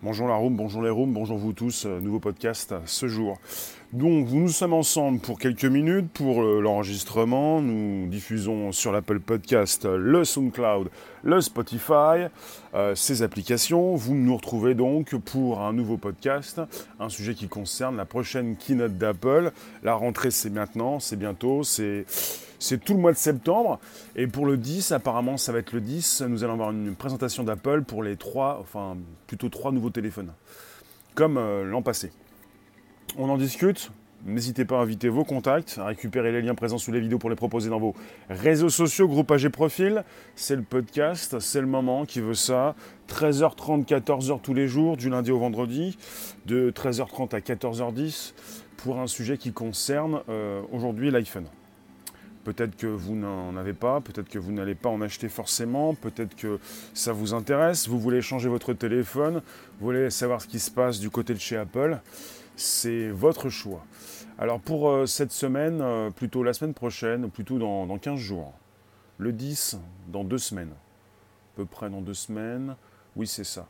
Bonjour la room, bonjour les rooms, bonjour vous tous, euh, nouveau podcast euh, ce jour. Donc nous sommes ensemble pour quelques minutes pour euh, l'enregistrement. Nous diffusons sur l'Apple Podcast, le SoundCloud, le Spotify, ces applications. Vous nous retrouvez donc pour un nouveau podcast, un sujet qui concerne la prochaine keynote d'Apple. La rentrée c'est maintenant, c'est bientôt, c'est c'est tout le mois de septembre. Et pour le 10, apparemment, ça va être le 10. Nous allons avoir une présentation d'Apple pour les trois, enfin plutôt trois nouveaux téléphones, comme euh, l'an passé. On en discute. N'hésitez pas à inviter vos contacts, à récupérer les liens présents sous les vidéos pour les proposer dans vos réseaux sociaux, groupages et profils. C'est le podcast, c'est le moment qui veut ça. 13h30, 14h tous les jours, du lundi au vendredi, de 13h30 à 14h10, pour un sujet qui concerne euh, aujourd'hui l'iPhone. Peut-être que vous n'en avez pas, peut-être que vous n'allez pas en acheter forcément, peut-être que ça vous intéresse, vous voulez changer votre téléphone, vous voulez savoir ce qui se passe du côté de chez Apple, c'est votre choix. Alors pour euh, cette semaine, euh, plutôt la semaine prochaine, plutôt dans, dans 15 jours, le 10, dans deux semaines, à peu près dans deux semaines, oui c'est ça.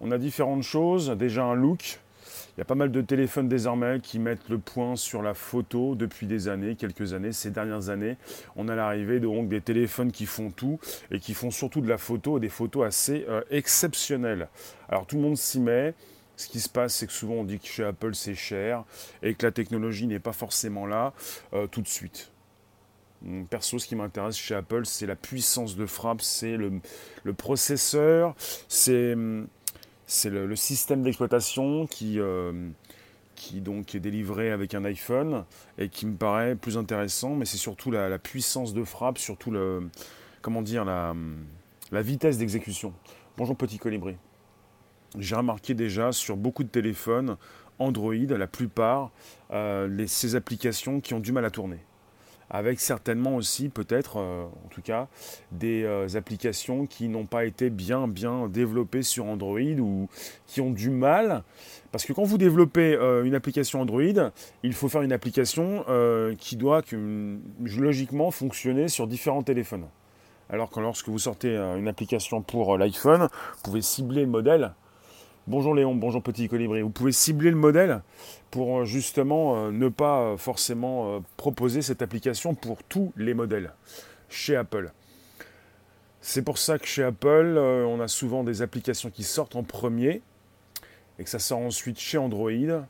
On a différentes choses, déjà un look, il y a pas mal de téléphones désormais qui mettent le point sur la photo depuis des années, quelques années, ces dernières années. On a l'arrivée donc des téléphones qui font tout et qui font surtout de la photo, des photos assez euh, exceptionnelles. Alors tout le monde s'y met. Ce qui se passe, c'est que souvent on dit que chez Apple c'est cher et que la technologie n'est pas forcément là euh, tout de suite. Perso, ce qui m'intéresse chez Apple, c'est la puissance de frappe, c'est le, processeur, c'est hum, c'est le, système d'exploitation qui, euh, qui donc est délivré avec un iPhone et qui me paraît plus intéressant, mais c'est surtout la, puissance de frappe, surtout le, comment dire, la, vitesse d'exécution. Bonjour petit colibri. J'ai remarqué déjà sur beaucoup de téléphones Android, la plupart, euh, ces applications qui ont du mal à tourner avec certainement aussi peut-être, euh, en tout cas, des euh, applications qui n'ont pas été bien bien développées sur Android ou qui ont du mal. Parce que quand vous développez euh, une application Android, il faut faire une application qui doit logiquement fonctionner sur différents téléphones. Alors que lorsque vous sortez une application pour l'iPhone, vous pouvez cibler le modèle Bonjour Léon, bonjour Petit Colibri. Vous pouvez cibler le modèle pour euh, justement euh, ne pas euh, forcément proposer cette application pour tous les modèles chez Apple. C'est pour ça que chez Apple, on a souvent des applications qui sortent en premier et que ça sort ensuite chez Android.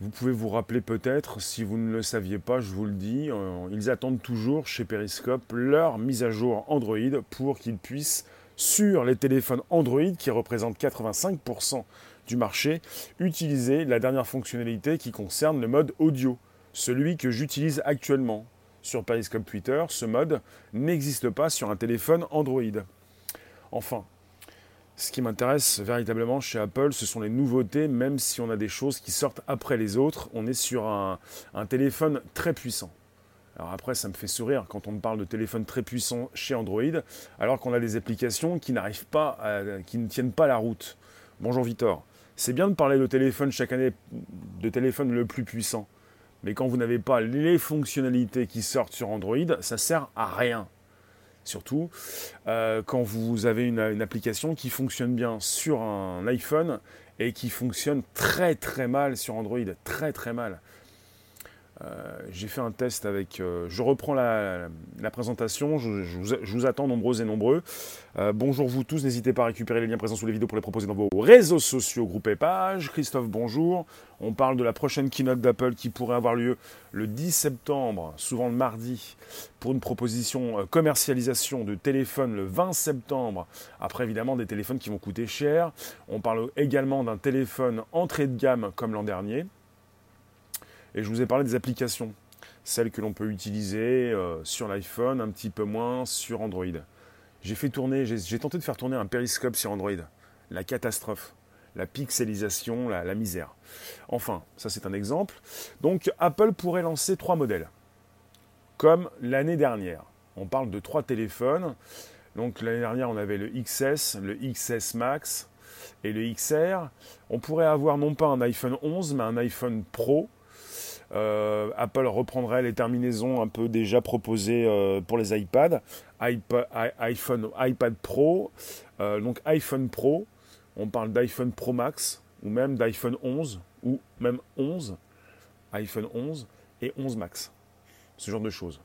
Vous pouvez vous rappeler peut-être, si vous ne le saviez pas, je vous le dis, ils attendent toujours chez Periscope leur mise à jour Android pour qu'ils puissent sur les téléphones Android, qui représentent 85% du marché, utiliser la dernière fonctionnalité qui concerne le mode audio, celui que j'utilise actuellement. Sur Periscope Twitter, ce mode n'existe pas sur un téléphone Android. Enfin, ce qui m'intéresse véritablement chez Apple, ce sont les nouveautés, même si on a des choses qui sortent après les autres. On est sur un, un téléphone très puissant. Alors après, ça me fait sourire quand on me parle de téléphone très puissant chez Android, alors qu'on a des applications qui n'arrivent pas, qui ne tiennent pas la route. Bonjour Victor. C'est bien de parler de téléphone chaque année, de téléphone le plus puissant. Mais quand vous n'avez pas les fonctionnalités qui sortent sur Android, ça sert à rien. Surtout euh, quand vous avez une, application qui fonctionne bien sur un iPhone et qui fonctionne très très mal sur Android. Très très mal. Euh, j'ai fait un test avec. Euh, je reprends la, présentation. Je, vous, attends nombreux et nombreux. Euh, bonjour vous tous. N'hésitez pas à récupérer les liens présents sous les vidéos pour les proposer dans vos réseaux sociaux, groupes et pages. Christophe, bonjour. On parle de la prochaine keynote d'Apple qui pourrait avoir lieu le 10 septembre, souvent le mardi, pour une proposition commercialisation de téléphone le 20 septembre. Après, évidemment, des téléphones qui vont coûter cher. On parle également d'un téléphone entrée de gamme comme l'an dernier. Et je vous ai parlé des applications, celles que l'on peut utiliser euh, sur l'iPhone, un petit peu moins sur Android. J'ai fait tourner, j'ai tenté de faire tourner un périscope sur Android. La catastrophe, la pixelisation, la, la misère. Enfin, ça c'est un exemple. Donc Apple pourrait lancer trois modèles, comme l'année dernière. On parle de trois téléphones. Donc l'année dernière, on avait le XS, le XS Max et le XR. On pourrait avoir non pas un iPhone 11, mais un iPhone Pro euh, Apple reprendrait les terminaisons un peu déjà proposées euh, pour les iPads, iPod, iPhone, iPad Pro, euh, donc iPhone Pro. On parle d'iPhone Pro Max, ou même d'iPhone 11, ou même 11, iPhone 11 et 11 Max. Ce genre de choses.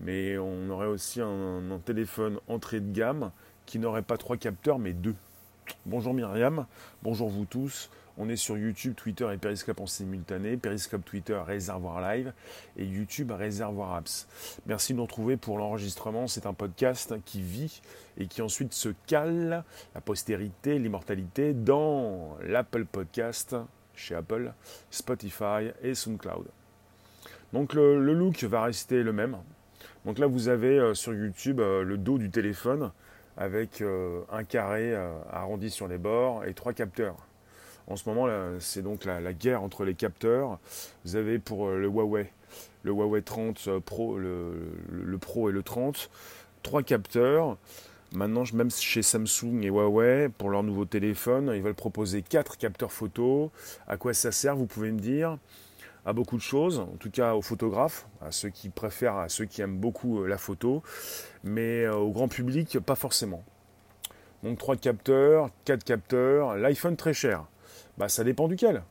Mais on aurait aussi un, un téléphone entrée de gamme qui n'aurait pas trois capteurs, mais deux. Bonjour Myriam, bonjour vous tous. On est sur YouTube, Twitter et Periscope en simultané. Periscope, Twitter, Réservoir Live et YouTube, Réservoir Apps. Merci de nous retrouver pour l'enregistrement. C'est un podcast qui vit et qui ensuite se cale, la postérité, l'immortalité, dans l'Apple Podcast chez Apple, Spotify et SoundCloud. Donc le, look va rester le même. Donc là, vous avez euh, sur YouTube euh, le dos du téléphone avec euh, un carré arrondi sur les bords et trois capteurs. En ce moment, c'est donc la, guerre entre les capteurs. Vous avez pour euh, le Huawei, le Huawei 30 euh, Pro, le, Pro et le 30, trois capteurs. Maintenant, même chez Samsung et Huawei, pour leur nouveau téléphone, ils veulent proposer quatre capteurs photo. À quoi ça sert, vous pouvez me dire? À beaucoup de choses, en tout cas aux photographes, à ceux qui préfèrent, à ceux qui aiment beaucoup euh, la photo, mais au grand public, pas forcément. Donc trois capteurs, quatre capteurs, l'iPhone très cher. Bah ça dépend duquel.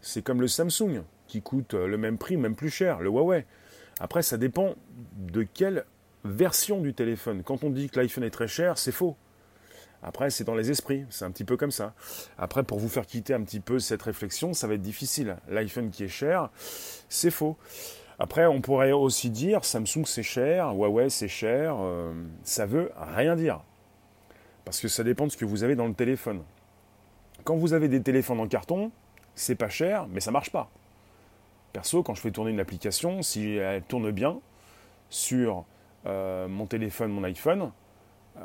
C'est comme le Samsung qui coûte euh, le même prix, même plus cher, le Huawei. Après, ça dépend de quelle version du téléphone. Quand on dit que l'iPhone est très cher, c'est faux. Après, c'est dans les esprits, c'est un petit peu comme ça. Après, pour vous faire quitter un petit peu cette réflexion, ça va être difficile. L'iPhone qui est cher, c'est faux. Après, on pourrait aussi dire Samsung c'est cher, Huawei c'est cher, euh, ça veut rien dire. Parce que ça dépend de ce que vous avez dans le téléphone. Quand vous avez des téléphones en carton, c'est pas cher, mais ça marche pas. Perso, quand je fais tourner une application, si elle tourne bien sur euh, mon téléphone, mon iPhone, euh,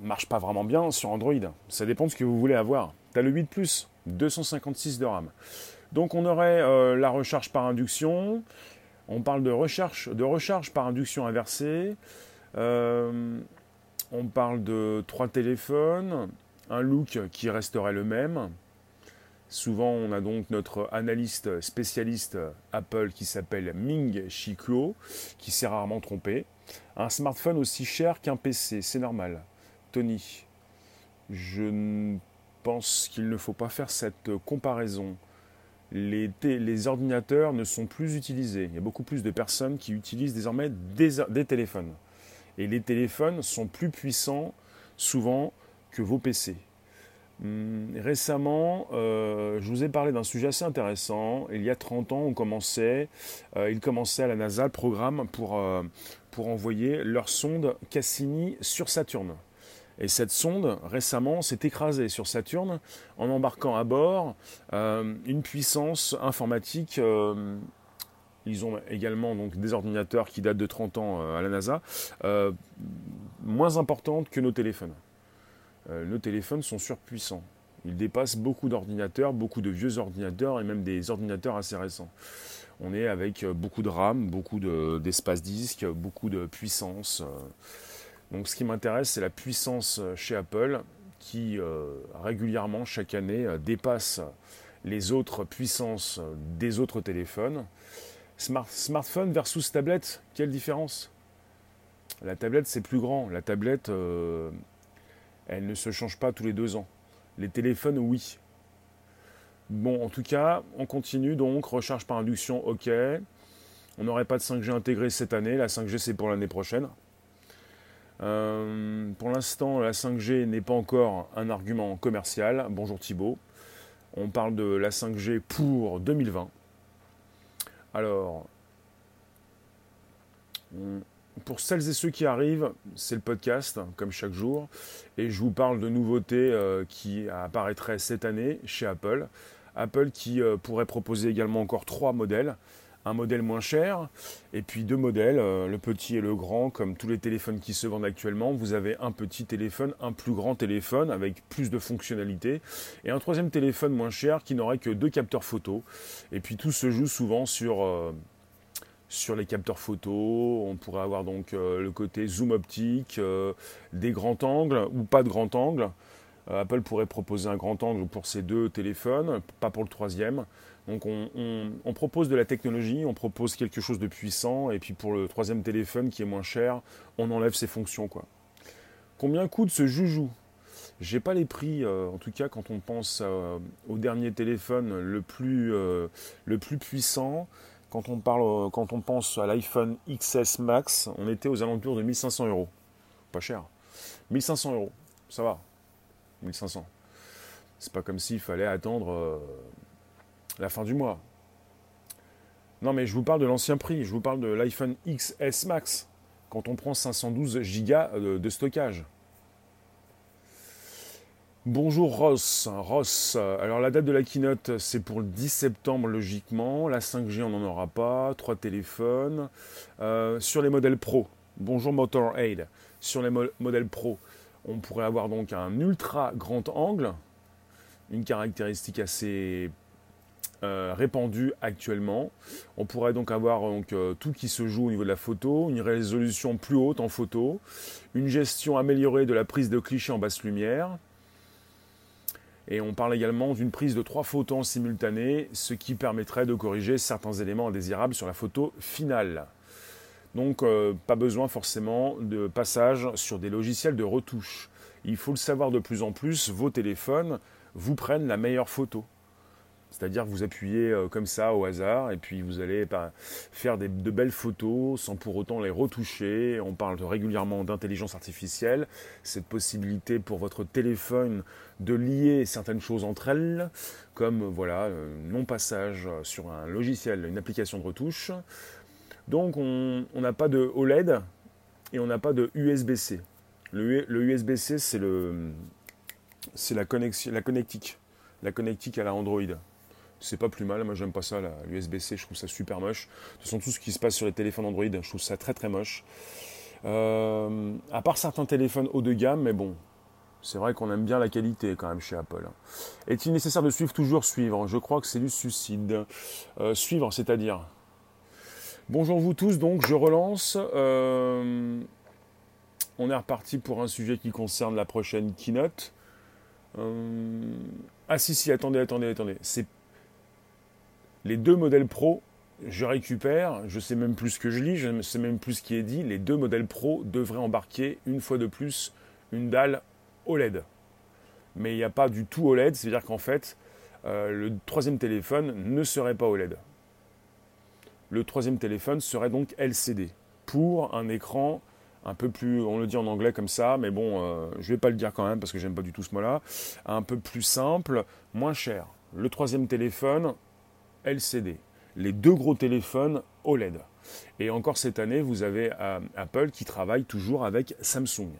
marche pas vraiment bien sur Android. Ça dépend de ce que vous voulez avoir. Tu as le 8 Plus, 256 de RAM. Donc on aurait euh, la recharge par induction. On parle de, recherche, de recharge par induction inversée. On parle de trois téléphones un look qui resterait le même. Souvent, on a donc notre analyste spécialiste Apple qui s'appelle Ming Chi qui s'est rarement trompé. Un smartphone aussi cher qu'un PC, c'est normal. Tony, je pense qu'il ne faut pas faire cette comparaison. Les, les, ordinateurs ne sont plus utilisés. Il y a beaucoup plus de personnes qui utilisent désormais des téléphones. Et les téléphones sont plus puissants souvent que vos PC. Hum, récemment, euh, je vous ai parlé d'un sujet assez intéressant. Il y a 30 ans, on commençait, euh, il commençait à la NASA le programme pour, euh, pour envoyer leur sonde Cassini sur Saturne. Et cette sonde, récemment, s'est écrasée sur Saturne en embarquant à bord une puissance informatique. ils ont également donc, des ordinateurs qui datent de 30 ans à la NASA, moins importante que nos téléphones. Euh, nos téléphones sont surpuissants. Ils dépassent beaucoup d'ordinateurs, beaucoup de vieux ordinateurs et même des ordinateurs assez récents. On est avec euh, beaucoup de RAM, beaucoup d'espace disque, beaucoup de puissance. Euh. Donc ce qui m'intéresse, c'est la puissance chez Apple qui régulièrement, chaque année, dépasse les autres puissances des autres téléphones. smartphone versus tablette, quelle différence? La tablette, c'est plus grand. La tablette, elle ne se change pas tous les deux ans. Les téléphones, oui. Bon, en tout cas, on continue donc, recharge par induction, ok. On n'aurait pas de 5G intégré cette année, la 5G c'est pour l'année prochaine. Euh, pour l'instant, la 5G n'est pas encore un argument commercial. Bonjour Thibault. On parle de la 5G pour 2020. Alors, pour celles et ceux qui arrivent, c'est le podcast, comme chaque jour, et je vous parle de nouveautés euh, qui apparaîtraient cette année chez Apple. Apple qui euh, pourrait proposer également encore trois modèles. Un modèle moins cher, et puis deux modèles, euh, le petit et le grand, comme tous les téléphones qui se vendent actuellement. Vous avez un petit téléphone, un plus grand téléphone avec plus de fonctionnalités, et un troisième téléphone moins cher qui n'aurait que deux capteurs photo. Et puis tout se joue souvent sur sur les capteurs photo, on pourrait avoir donc euh, le côté zoom optique, euh, des grands angles ou pas de grand angle. Euh, Apple pourrait proposer un grand angle pour ces deux téléphones, pas pour le troisième. Donc on, propose de la technologie, on propose quelque chose de puissant, et puis pour le troisième téléphone qui est moins cher, on enlève ses fonctions. Quoi. Combien coûte ce joujou? J'ai pas les prix, en tout cas quand on pense au dernier téléphone le plus, le plus puissant. Quand on, parle, quand on pense à l'iPhone XS Max, on était aux alentours de 1500 euros. Pas cher. 1500 euros, ça va. 1500. C'est pas comme s'il fallait attendre la fin du mois. Non, mais je vous parle de l'ancien prix. Je vous parle de l'iPhone XS Max. Quand on prend 512 Go de stockage. Bonjour Ross. Ross, alors la date de la keynote, c'est pour le 10 septembre logiquement. La 5G, on n'en aura pas. Trois téléphones. Euh, sur les modèles Pro, bonjour Motorhead. Sur les modèles Pro, on pourrait avoir donc un ultra grand angle, une caractéristique assez euh, répandue actuellement. On pourrait donc avoir donc, euh, tout qui se joue au niveau de la photo, une résolution plus haute en photo, une gestion améliorée de la prise de clichés en basse lumière, et on parle également d'une prise de trois photos en simultané, ce qui permettrait de corriger certains éléments indésirables sur la photo finale. Donc euh, pas besoin forcément de passage sur des logiciels de retouche. Il faut le savoir de plus en plus, vos téléphones vous prennent la meilleure photo. C'est-à-dire que vous appuyez euh, comme ça au hasard et puis vous allez bah, faire de belles photos sans pour autant les retoucher. On parle régulièrement d'intelligence artificielle, cette possibilité pour votre téléphone de lier certaines choses entre elles, comme voilà, euh, non-passage sur un logiciel, une application de retouche. Donc on n'a pas de OLED et on n'a pas de USB-C. Le, USB-C, c'est la, connexion, la connectique, la connectique à la Android c'est pas plus mal. Moi, j'aime pas ça, l'USB-C, je trouve ça super moche. De toute façon, tout ce qui se passe sur les téléphones Android, je trouve ça très très moche. Euh, à part certains téléphones haut de gamme, mais bon, c'est vrai qu'on aime bien la qualité quand même chez Apple. Est-il nécessaire de suivre toujours suivre? Je crois que c'est du suicide. Euh, suivre, c'est-à-dire? Bonjour vous tous, donc je relance. Euh, on est reparti pour un sujet qui concerne la prochaine keynote. ah si si, attendez, attendez, attendez. C'est les deux modèles Pro, je récupère, je sais même plus ce que je lis, je ne sais même plus ce qui est dit, les deux modèles Pro devraient embarquer une fois de plus une dalle OLED. Mais il n'y a pas du tout OLED, c'est-à-dire qu'en fait, euh, le troisième téléphone ne serait pas OLED. Le troisième téléphone serait donc LCD, pour un écran un peu plus, on le dit en anglais comme ça, mais bon, euh, je ne vais pas le dire quand même parce que j'aime pas du tout ce mot-là, un peu plus simple, moins cher. Le troisième téléphone, LCD. Les deux gros téléphones OLED. Et encore cette année, vous avez euh, Apple qui travaille toujours avec Samsung,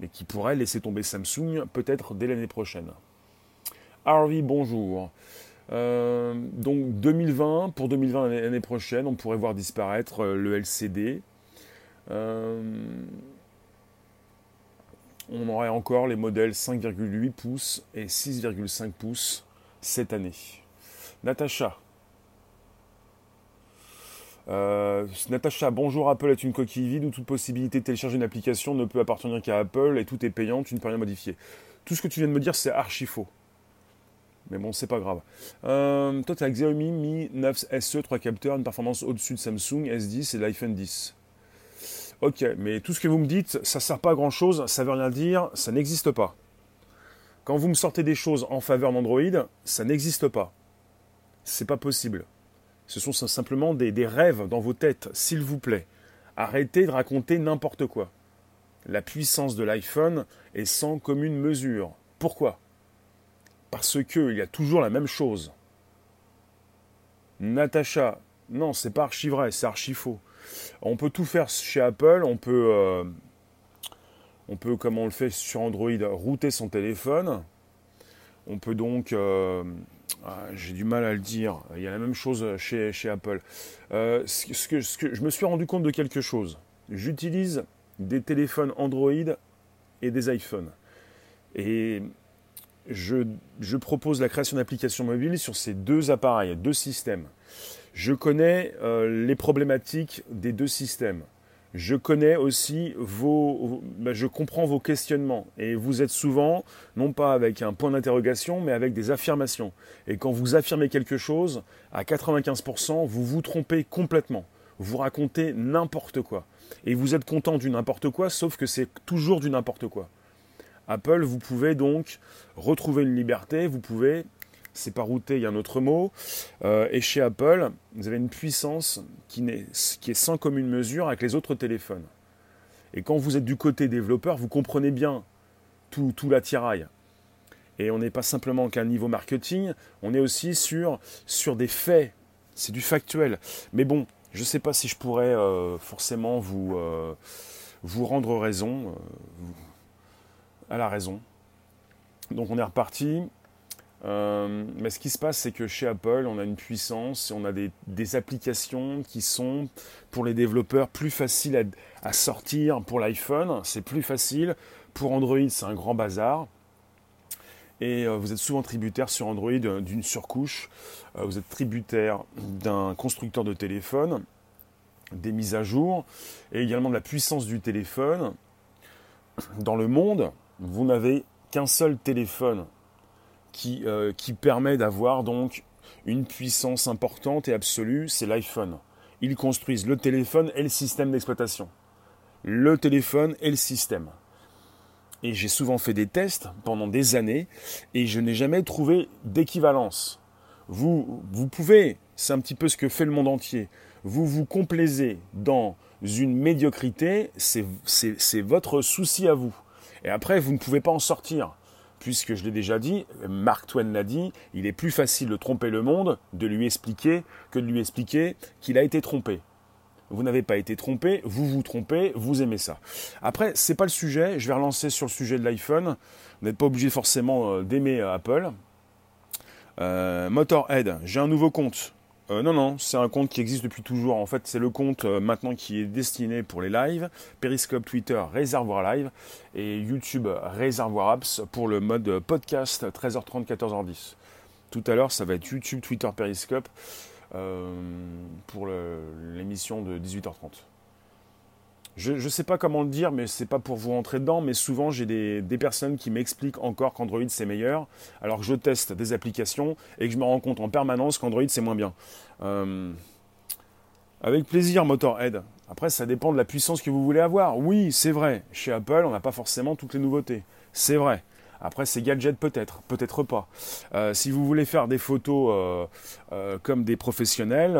mais qui pourrait laisser tomber Samsung peut-être dès l'année prochaine. Harvey, bonjour. Euh, donc 2020, pour 2020 l'année prochaine, on pourrait voir disparaître euh, le LCD. on aurait encore les modèles 5,8 pouces et 6,5 pouces cette année. Natacha, euh, Natacha, bonjour, Apple est une coquille vide où toute possibilité de télécharger une application ne peut appartenir qu'à Apple et tout est payant, tu ne peux rien modifier. Tout ce que tu viens de me dire, c'est archi faux. Mais bon, c'est pas grave. Euh, toi, tu as Xiaomi Mi 9 SE, 3 capteurs, une performance au-dessus de Samsung S10 et l'iPhone 10. Ok, mais tout ce que vous me dites, ça sert pas à grand chose, ça veut rien dire, ça n'existe pas. Quand vous me sortez des choses en faveur d'Android, ça n'existe pas. C'est pas possible. Ce sont simplement des, rêves dans vos têtes, s'il vous plaît. Arrêtez de raconter n'importe quoi. La puissance de l'iPhone est sans commune mesure. Pourquoi? Parce qu'il y a toujours la même chose. Natacha, non, c'est pas archi vrai, c'est archi faux. On peut tout faire chez Apple, on peut, euh, on peut, comme on le fait sur Android, router son téléphone. On peut donc euh, j'ai du mal à le dire. Il y a la même chose chez, Apple. Euh, ce, que, je me suis rendu compte de quelque chose. J'utilise des téléphones Android et des iPhones. Et je, je propose la création d'applications mobiles sur ces deux appareils, deux systèmes. Je connais euh, les problématiques des deux systèmes je connais aussi vos, ben, je comprends vos questionnements et vous êtes souvent non pas avec un point d'interrogation mais avec des affirmations. Et quand vous affirmez quelque chose, à 95%, vous vous trompez complètement. Vous racontez n'importe quoi. Et vous êtes content du n'importe quoi, sauf que c'est toujours du n'importe quoi. Apple, vous pouvez donc retrouver une liberté, vous pouvez, c'est pas router, il y a un autre mot, euh, et chez Apple, vous avez une puissance qui, est sans commune mesure avec les autres téléphones. Et quand vous êtes du côté développeur, vous comprenez bien tout, tout l'attirail. Et on n'est pas simplement qu'à un niveau marketing, on est aussi sur, sur des faits. C'est du factuel. Mais bon, je ne sais pas si je pourrais euh, forcément vous, euh, vous rendre raison. À la raison. Donc on est reparti. Mais ce qui se passe, c'est que chez Apple, on a une puissance on a des, applications qui sont pour les développeurs plus faciles à, sortir. Pour l'iPhone, c'est plus facile. Pour Android, c'est un grand bazar et euh, vous êtes souvent tributaire sur Android euh, d'une surcouche, euh, vous êtes tributaire d'un constructeur de téléphone, des mises à jour et également de la puissance du téléphone. Dans le monde, vous n'avez qu'un seul téléphone qui, qui permet d'avoir donc une puissance importante et absolue, c'est l'iPhone. Ils construisent le téléphone et le système d'exploitation. Le téléphone et le système et j'ai souvent fait des tests pendant des années et je n'ai jamais trouvé d'équivalence. Vous, vous pouvez, c'est un petit peu ce que fait le monde entier, vous vous complaisez dans une médiocrité, c'est votre souci à vous. Et après, vous ne pouvez pas en sortir. Puisque je l'ai déjà dit, Mark Twain l'a dit, il est plus facile de tromper le monde, de lui expliquer, que de lui expliquer qu'il a été trompé vous n'avez pas été trompé, vous vous trompez, vous aimez ça. Après, c'est pas le sujet, je vais relancer sur le sujet de l'iPhone. Vous n'êtes pas obligé forcément euh, d'aimer euh, Apple. Euh, Motorhead, j'ai un nouveau compte. Non, non, c'est un compte qui existe depuis toujours. En fait, c'est le compte maintenant qui est destiné pour les lives. Periscope, Twitter, Réservoir Live. Et YouTube, Réservoir Apps pour le mode podcast 13h30, 14h10. Tout à l'heure, ça va être YouTube, Twitter, Periscope. Euh, pour l'émission de 18h30. Je ne sais pas comment le dire, mais c'est pas pour vous rentrer dedans, mais souvent j'ai des, personnes qui m'expliquent encore qu'Android c'est meilleur, alors que je teste des applications et que je me rends compte en permanence qu'Android c'est moins bien. Euh, avec plaisir, Motorhead. Après, ça dépend de la puissance que vous voulez avoir. Oui, c'est vrai. Chez Apple, on n'a pas forcément toutes les nouveautés. C'est vrai. Après, c'est gadget peut-être, peut-être pas. Euh, si vous voulez faire des photos euh, euh, comme des professionnels,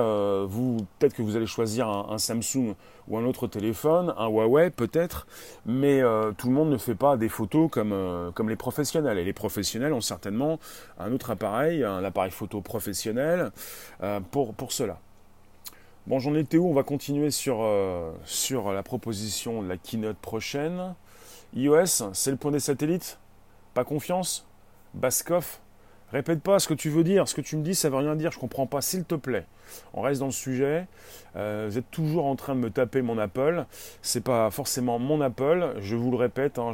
vous peut-être que vous allez choisir un, Samsung ou un autre téléphone, un Huawei peut-être, mais tout le monde ne fait pas des photos comme, comme les professionnels. Et les professionnels ont certainement un autre appareil, un appareil photo professionnel pour, pour cela. Bon, j'en étais où? On va continuer sur, sur la proposition de la keynote prochaine. iOS, c'est le point des satellites? Pas confiance Baskov Répète pas ce que tu veux dire. Ce que tu me dis, ça veut rien dire. Je comprends pas. S'il te plaît, on reste dans le sujet. Euh, vous êtes toujours en train de me taper mon Apple. C'est pas forcément mon Apple. Je vous le répète, hein,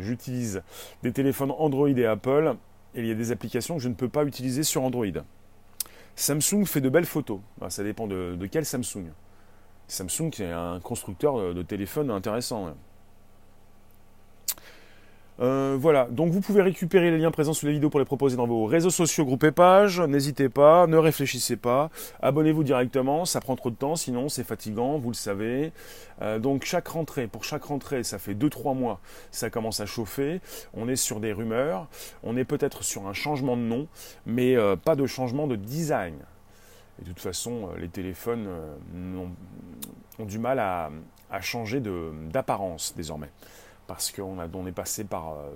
j'utilise des téléphones Android et Apple. Et il y a des applications que je ne peux pas utiliser sur Android. Samsung fait de belles photos. Ah, ça dépend de, quel Samsung. Samsung est un constructeur de téléphone intéressant. Euh, voilà, donc vous pouvez récupérer les liens présents sous la vidéo pour les proposer dans vos réseaux sociaux, groupes et pages. N'hésitez pas, ne réfléchissez pas, abonnez-vous directement, ça prend trop de temps, sinon c'est fatigant, vous le savez. Euh, donc chaque rentrée, pour chaque rentrée, ça fait 2-3 mois, ça commence à chauffer. On est sur des rumeurs, on est peut-être sur un changement de nom, mais euh, pas de changement de design. Et de toute façon, les téléphones ont, du mal à changer d'apparence désormais parce qu'on on est passé par euh,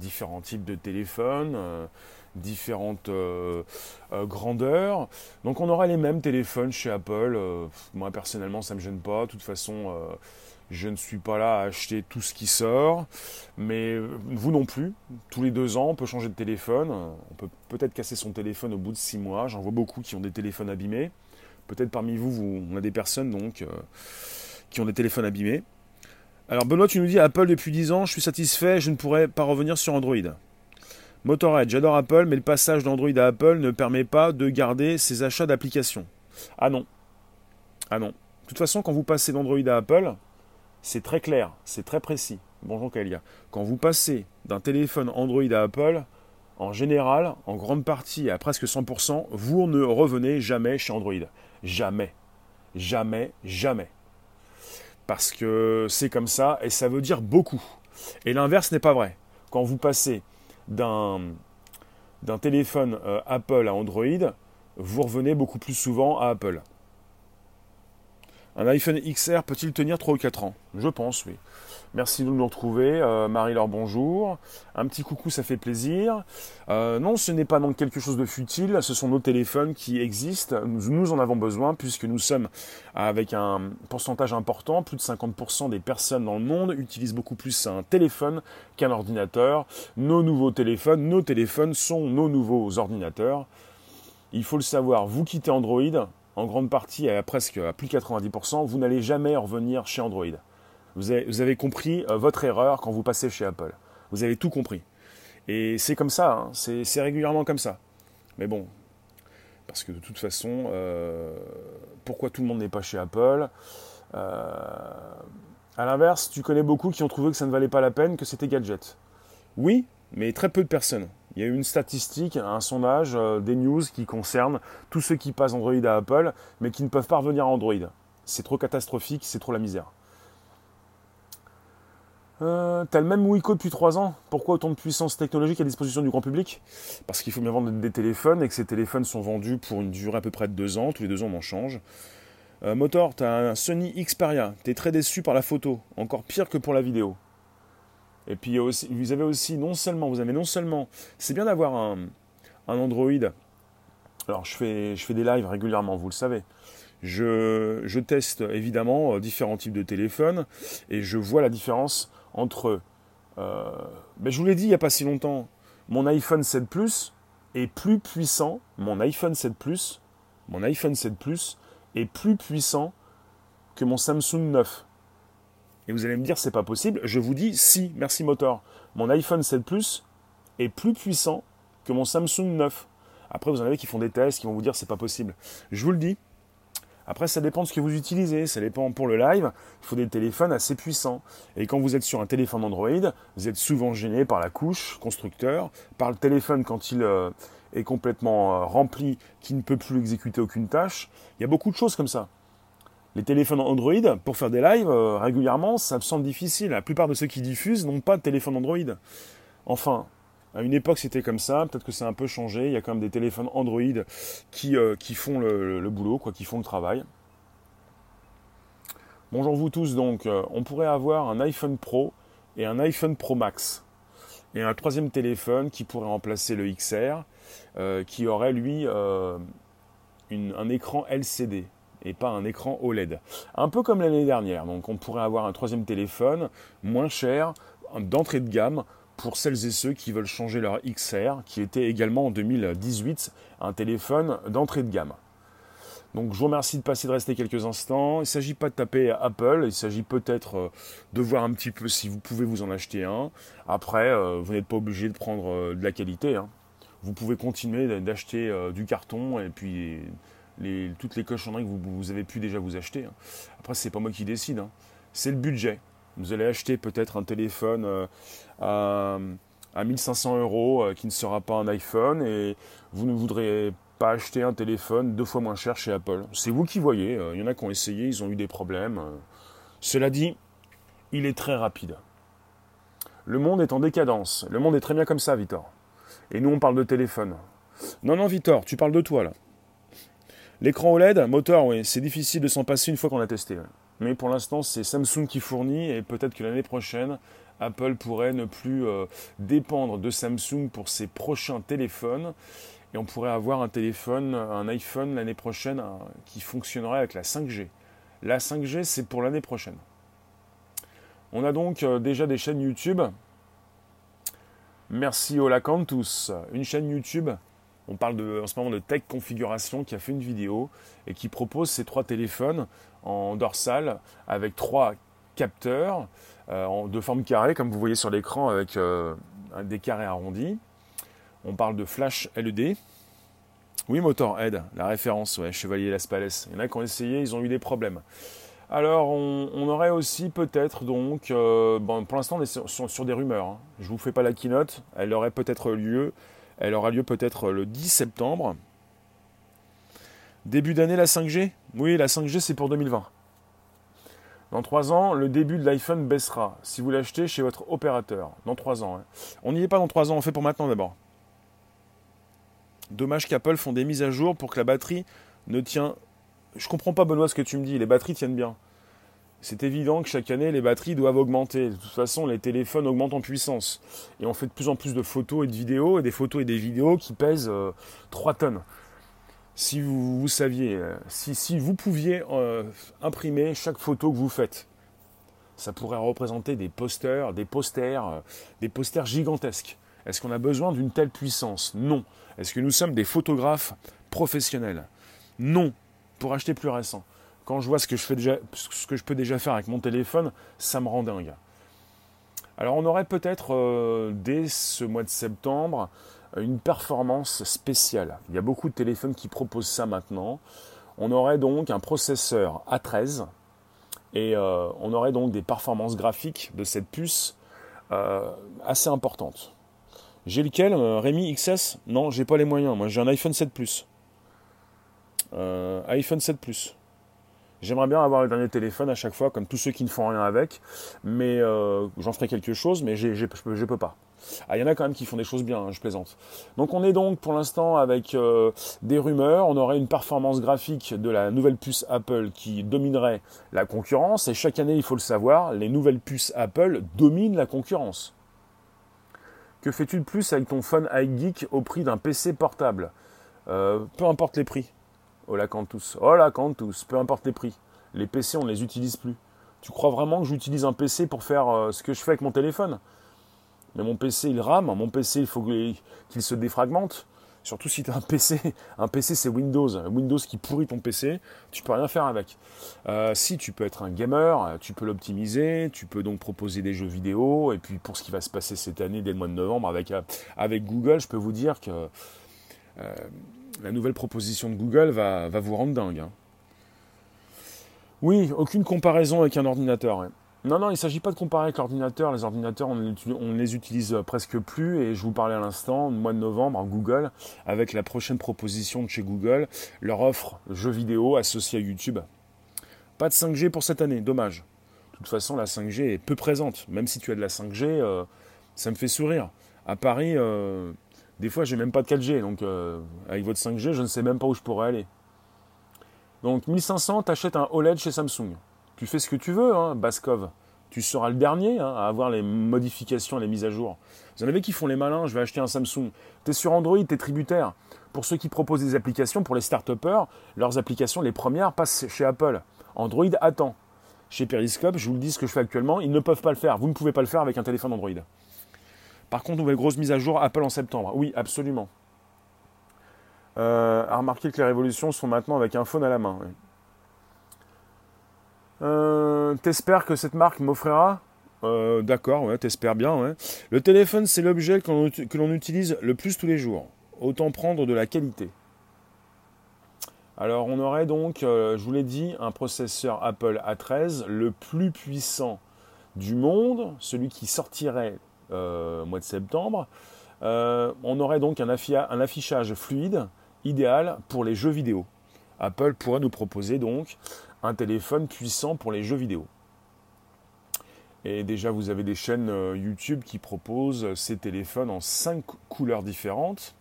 différents types de téléphones, euh, différentes euh, grandeurs. Donc on aura les mêmes téléphones chez Apple. moi personnellement, ça ne me gêne pas. De toute façon, je ne suis pas là à acheter tout ce qui sort. Mais vous non plus. Tous les deux ans, on peut changer de téléphone. On peut peut-être casser son téléphone au bout de six mois. J'en vois beaucoup qui ont des téléphones abîmés. Peut-être parmi vous, vous, on a des personnes donc qui ont des téléphones abîmés. Alors Benoît, tu nous dis Apple depuis 10 ans, je suis satisfait, je ne pourrais pas revenir sur Android. Motorhead, j'adore Apple, mais le passage d'Android à Apple ne permet pas de garder ses achats d'applications. Ah non. Ah non. De toute façon, quand vous passez d'Android à Apple, c'est très clair, c'est très précis. Bonjour Kalia. Quand vous passez d'un téléphone Android à Apple, en général, en grande partie, à presque 100%, vous ne revenez jamais chez Android. Jamais. Jamais, jamais parce que c'est comme ça et ça veut dire beaucoup. Et l'inverse n'est pas vrai. quand vous passez d'un téléphone euh, Apple à Android, vous revenez beaucoup plus souvent à Apple. Un iPhone XR peut-il tenir 3 ou 4 ans? Je pense, oui. Merci de nous retrouver. Euh, Marie-Laure, bonjour. Un petit coucou, ça fait plaisir. Euh, non, ce n'est pas donc quelque chose de futile. Ce sont nos téléphones qui existent. Nous, en avons besoin puisque nous sommes avec un pourcentage important. Plus de 50% des personnes dans le monde utilisent beaucoup plus un téléphone qu'un ordinateur. Nos nouveaux téléphones, nos téléphones sont nos nouveaux ordinateurs. Il faut le savoir, vous quittez Android, en grande partie à presque à plus de 90%, vous n'allez jamais revenir chez Android. Vous avez, compris euh, votre erreur quand vous passez chez Apple. Vous avez tout compris. Et c'est comme ça, hein. c'est régulièrement comme ça. Mais bon, parce que de toute façon, euh, pourquoi tout le monde n'est pas chez Apple euh, À l'inverse, tu connais beaucoup qui ont trouvé que ça ne valait pas la peine, que c'était gadget. Oui, mais très peu de personnes. Il y a eu une statistique, un sondage, des news qui concernent tous ceux qui passent Android à Apple, mais qui ne peuvent pas revenir à Android. C'est trop catastrophique, c'est trop la misère. Euh, T'as le même Wiko depuis 3 ans. Pourquoi autant de puissance technologique à disposition du grand public? Parce qu'il faut bien vendre des téléphones et que ces téléphones sont vendus pour une durée à peu près de 2 ans. Tous les 2 ans, on en change. Euh, motor, t'as un Sony Xperia. T'es très déçu par la photo. Encore pire que pour la vidéo. Et puis vous avez aussi non seulement, vous avez non seulement, c'est bien d'avoir un, un, Android. Alors je fais, des lives régulièrement, vous le savez. Je, je teste évidemment différents types de téléphones et je vois la différence entre, euh, ben je vous l'ai dit il n'y a pas si longtemps, mon iPhone 7 Plus est plus puissant, mon iPhone 7 Plus, mon iPhone 7 Plus est plus puissant que mon Samsung 9. Et vous allez me dire c'est pas possible. Je vous dis si, merci moteur. Mon iPhone 7 Plus est plus puissant que mon Samsung 9. Après vous en avez qui font des tests, qui vont vous dire c'est pas possible. Je vous le dis, après, ça dépend de ce que vous utilisez. Ça dépend pour le live. Il faut des téléphones assez puissants. Et quand vous êtes sur un téléphone Android, vous êtes souvent gêné par la couche constructeur, par le téléphone quand il euh, est complètement euh, rempli, qui ne peut plus exécuter aucune tâche. Il y a beaucoup de choses comme ça. Les téléphones Android, pour faire des lives euh, régulièrement, ça me semble difficile. La plupart de ceux qui diffusent n'ont pas de téléphone Android. Enfin, à une époque, c'était comme ça. Peut-être que c'est un peu changé. Il y a quand même des téléphones Android qui, euh, qui font le, boulot, quoi, qui font le travail. Bonjour vous tous. Donc, euh, on pourrait avoir un iPhone Pro et un iPhone Pro Max. Et un troisième téléphone qui pourrait remplacer le XR, euh, qui aurait lui un écran LCD et pas un écran OLED. Un peu comme l'année dernière. Donc, on pourrait avoir un troisième téléphone moins cher, d'entrée de gamme, pour celles et ceux qui veulent changer leur XR, qui était également en 2018 un téléphone d'entrée de gamme. Donc je vous remercie de passer de rester quelques instants. Il ne s'agit pas de taper Apple, il s'agit peut-être euh, de voir un petit peu si vous pouvez vous en acheter un. Après, euh, vous n'êtes pas obligé de prendre euh, de la qualité. Hein. Vous pouvez continuer d'acheter du carton et puis toutes les cochonneries que vous, avez pu déjà vous acheter. Hein. Après, c'est pas moi qui décide. Hein. C'est le budget. Vous allez acheter peut-être un téléphone euh, à, 1500 euros euh, qui ne sera pas un iPhone et vous ne voudrez pas acheter un téléphone deux fois moins cher chez Apple. C'est vous qui voyez. Euh, il y en a qui ont essayé, ils ont eu des problèmes. Cela dit, il est très rapide. Le monde est en décadence. Le monde est très bien comme ça, Victor. Et nous, on parle de téléphone. Non, non, Victor, tu parles de toi, là. L'écran OLED, moteur, oui, c'est difficile de s'en passer une fois qu'on a testé. Mais pour l'instant, c'est Samsung qui fournit et peut-être que l'année prochaine, Apple pourrait ne plus euh, dépendre de Samsung pour ses prochains téléphones et on pourrait avoir un téléphone, un iPhone l'année prochaine qui fonctionnerait avec la 5G. La 5G, c'est pour l'année prochaine. On a donc euh, déjà des chaînes YouTube. Merci Olacantus. Une chaîne YouTube on parle de, en ce moment de Tech Configuration qui a fait une vidéo et qui propose ces trois téléphones en dorsale avec trois capteurs euh, de forme carrée, comme vous voyez sur l'écran avec euh, des carrés arrondis. On parle de flash LED. Oui, Motorhead, la référence, ouais, Chevalier Las Palais. Il y en a qui ont essayé, ils ont eu des problèmes. Alors, on, aurait aussi peut-être donc, euh, bon, pour l'instant, on est sur, des rumeurs. Hein. Je ne vous fais pas la keynote, elle aurait peut-être lieu elle aura lieu peut-être le 10 septembre. Début d'année, la 5G Oui, la 5G, c'est pour 2020. Dans trois ans, le début de l'iPhone baissera si vous l'achetez chez votre opérateur. Dans trois ans. Hein. On n'y est pas dans trois ans, on fait pour maintenant d'abord. Dommage qu'Apple font des mises à jour pour que la batterie ne tient. Je comprends pas, Benoît, ce que tu me dis. Les batteries tiennent bien. C'est évident que chaque année, les batteries doivent augmenter. De toute façon, les téléphones augmentent en puissance. Et on fait de plus en plus de photos et de vidéos, et des photos et des vidéos qui pèsent 3 euh, tonnes. Si vous, saviez, euh, si, vous pouviez euh, imprimer chaque photo que vous faites, ça pourrait représenter des posters, des posters, des posters gigantesques. Est-ce qu'on a besoin d'une telle puissance? Non. Est-ce que nous sommes des photographes professionnels? Non. Pour acheter plus récent. Quand je vois ce que je, fais déjà, ce que je peux déjà faire avec mon téléphone, ça me rend dingue. Alors on aurait peut-être euh, dès ce mois de septembre une performance spéciale. Il y a beaucoup de téléphones qui proposent ça maintenant. On aurait donc un processeur A13 et euh, on aurait donc des performances graphiques de cette puce euh, assez importantes. J'ai lequel euh, Rémi XS Non, j'ai pas les moyens. Moi, j'ai un iPhone 7 Plus. IPhone 7 Plus. J'aimerais bien avoir le dernier téléphone à chaque fois, comme tous ceux qui ne font rien avec, mais j'en ferai quelque chose, mais je ne peux pas. Ah, il y en a quand même qui font des choses bien, hein, je plaisante. Donc on est donc pour l'instant avec des rumeurs, on aurait une performance graphique de la nouvelle puce Apple qui dominerait la concurrence, et chaque année, il faut le savoir, les nouvelles puces Apple dominent la concurrence. Que fais-tu de plus avec ton phone iGeek au prix d'un PC portable? Euh, Peu importe les prix. Oh la tous. Oh la tous. Peu importe les prix. Les PC, on ne les utilise plus. Tu crois vraiment que j'utilise un PC pour faire euh, ce que je fais avec mon téléphone? Mais mon PC, il rame. Mon PC, il faut qu'il se défragmente. Surtout si tu as un PC. Un PC, c'est Windows. Windows qui pourrit ton PC, tu peux rien faire avec. Euh, si tu peux être un gamer, tu peux l'optimiser, tu peux donc proposer des jeux vidéo. Et puis pour ce qui va se passer cette année, dès le mois de novembre, avec, euh, avec Google, je peux vous dire que euh, la nouvelle proposition de Google va, va vous rendre dingue. Hein. Oui, aucune comparaison avec un ordinateur. Non, non, il ne s'agit pas de comparer avec l'ordinateur. Les ordinateurs, on ne les utilise presque plus. Et je vous parlais à l'instant, mois de novembre, en Google, avec la prochaine proposition de chez Google, leur offre jeux vidéo associés à YouTube. Pas de 5G pour cette année, dommage. De toute façon, la 5G est peu présente. Même si tu as de la 5G, euh, ça me fait sourire. À Paris, euh, des fois, j'ai même pas de 4G. Donc, euh, avec votre 5G, je ne sais même pas où je pourrais aller. Donc, 1500, achètes un OLED chez Samsung tu fais ce que tu veux, hein, Baskov. Tu seras le dernier hein, à avoir les modifications, les mises à jour. Vous en avez qui font les malins, je vais acheter un Samsung. Tu es sur Android, tu es tributaire. Pour ceux qui proposent des applications, pour les start leurs applications, les premières, passent chez Apple. Android attend. Chez Periscope, je vous le dis ce que je fais actuellement, ils ne peuvent pas le faire. Vous ne pouvez pas le faire avec un téléphone Android. Par contre, nouvelle grosse mise à jour Apple en septembre. Oui, absolument. Euh, à remarquer que les révolutions sont maintenant avec un phone à la main. Euh, t'espères que cette marque m'offrira? Euh, D'accord, t'espères bien. Le téléphone, c'est l'objet que l'on utilise le plus tous les jours. Autant prendre de la qualité. Alors, on aurait donc, euh, je vous l'ai dit, un processeur Apple A13, le plus puissant du monde, celui qui sortirait au mois de septembre. on aurait donc un, un affichage fluide, idéal pour les jeux vidéo. Apple pourrait nous proposer donc un téléphone puissant pour les jeux vidéo. Et déjà, vous avez des chaînes euh, YouTube qui proposent ces téléphones en cinq couleurs différentes.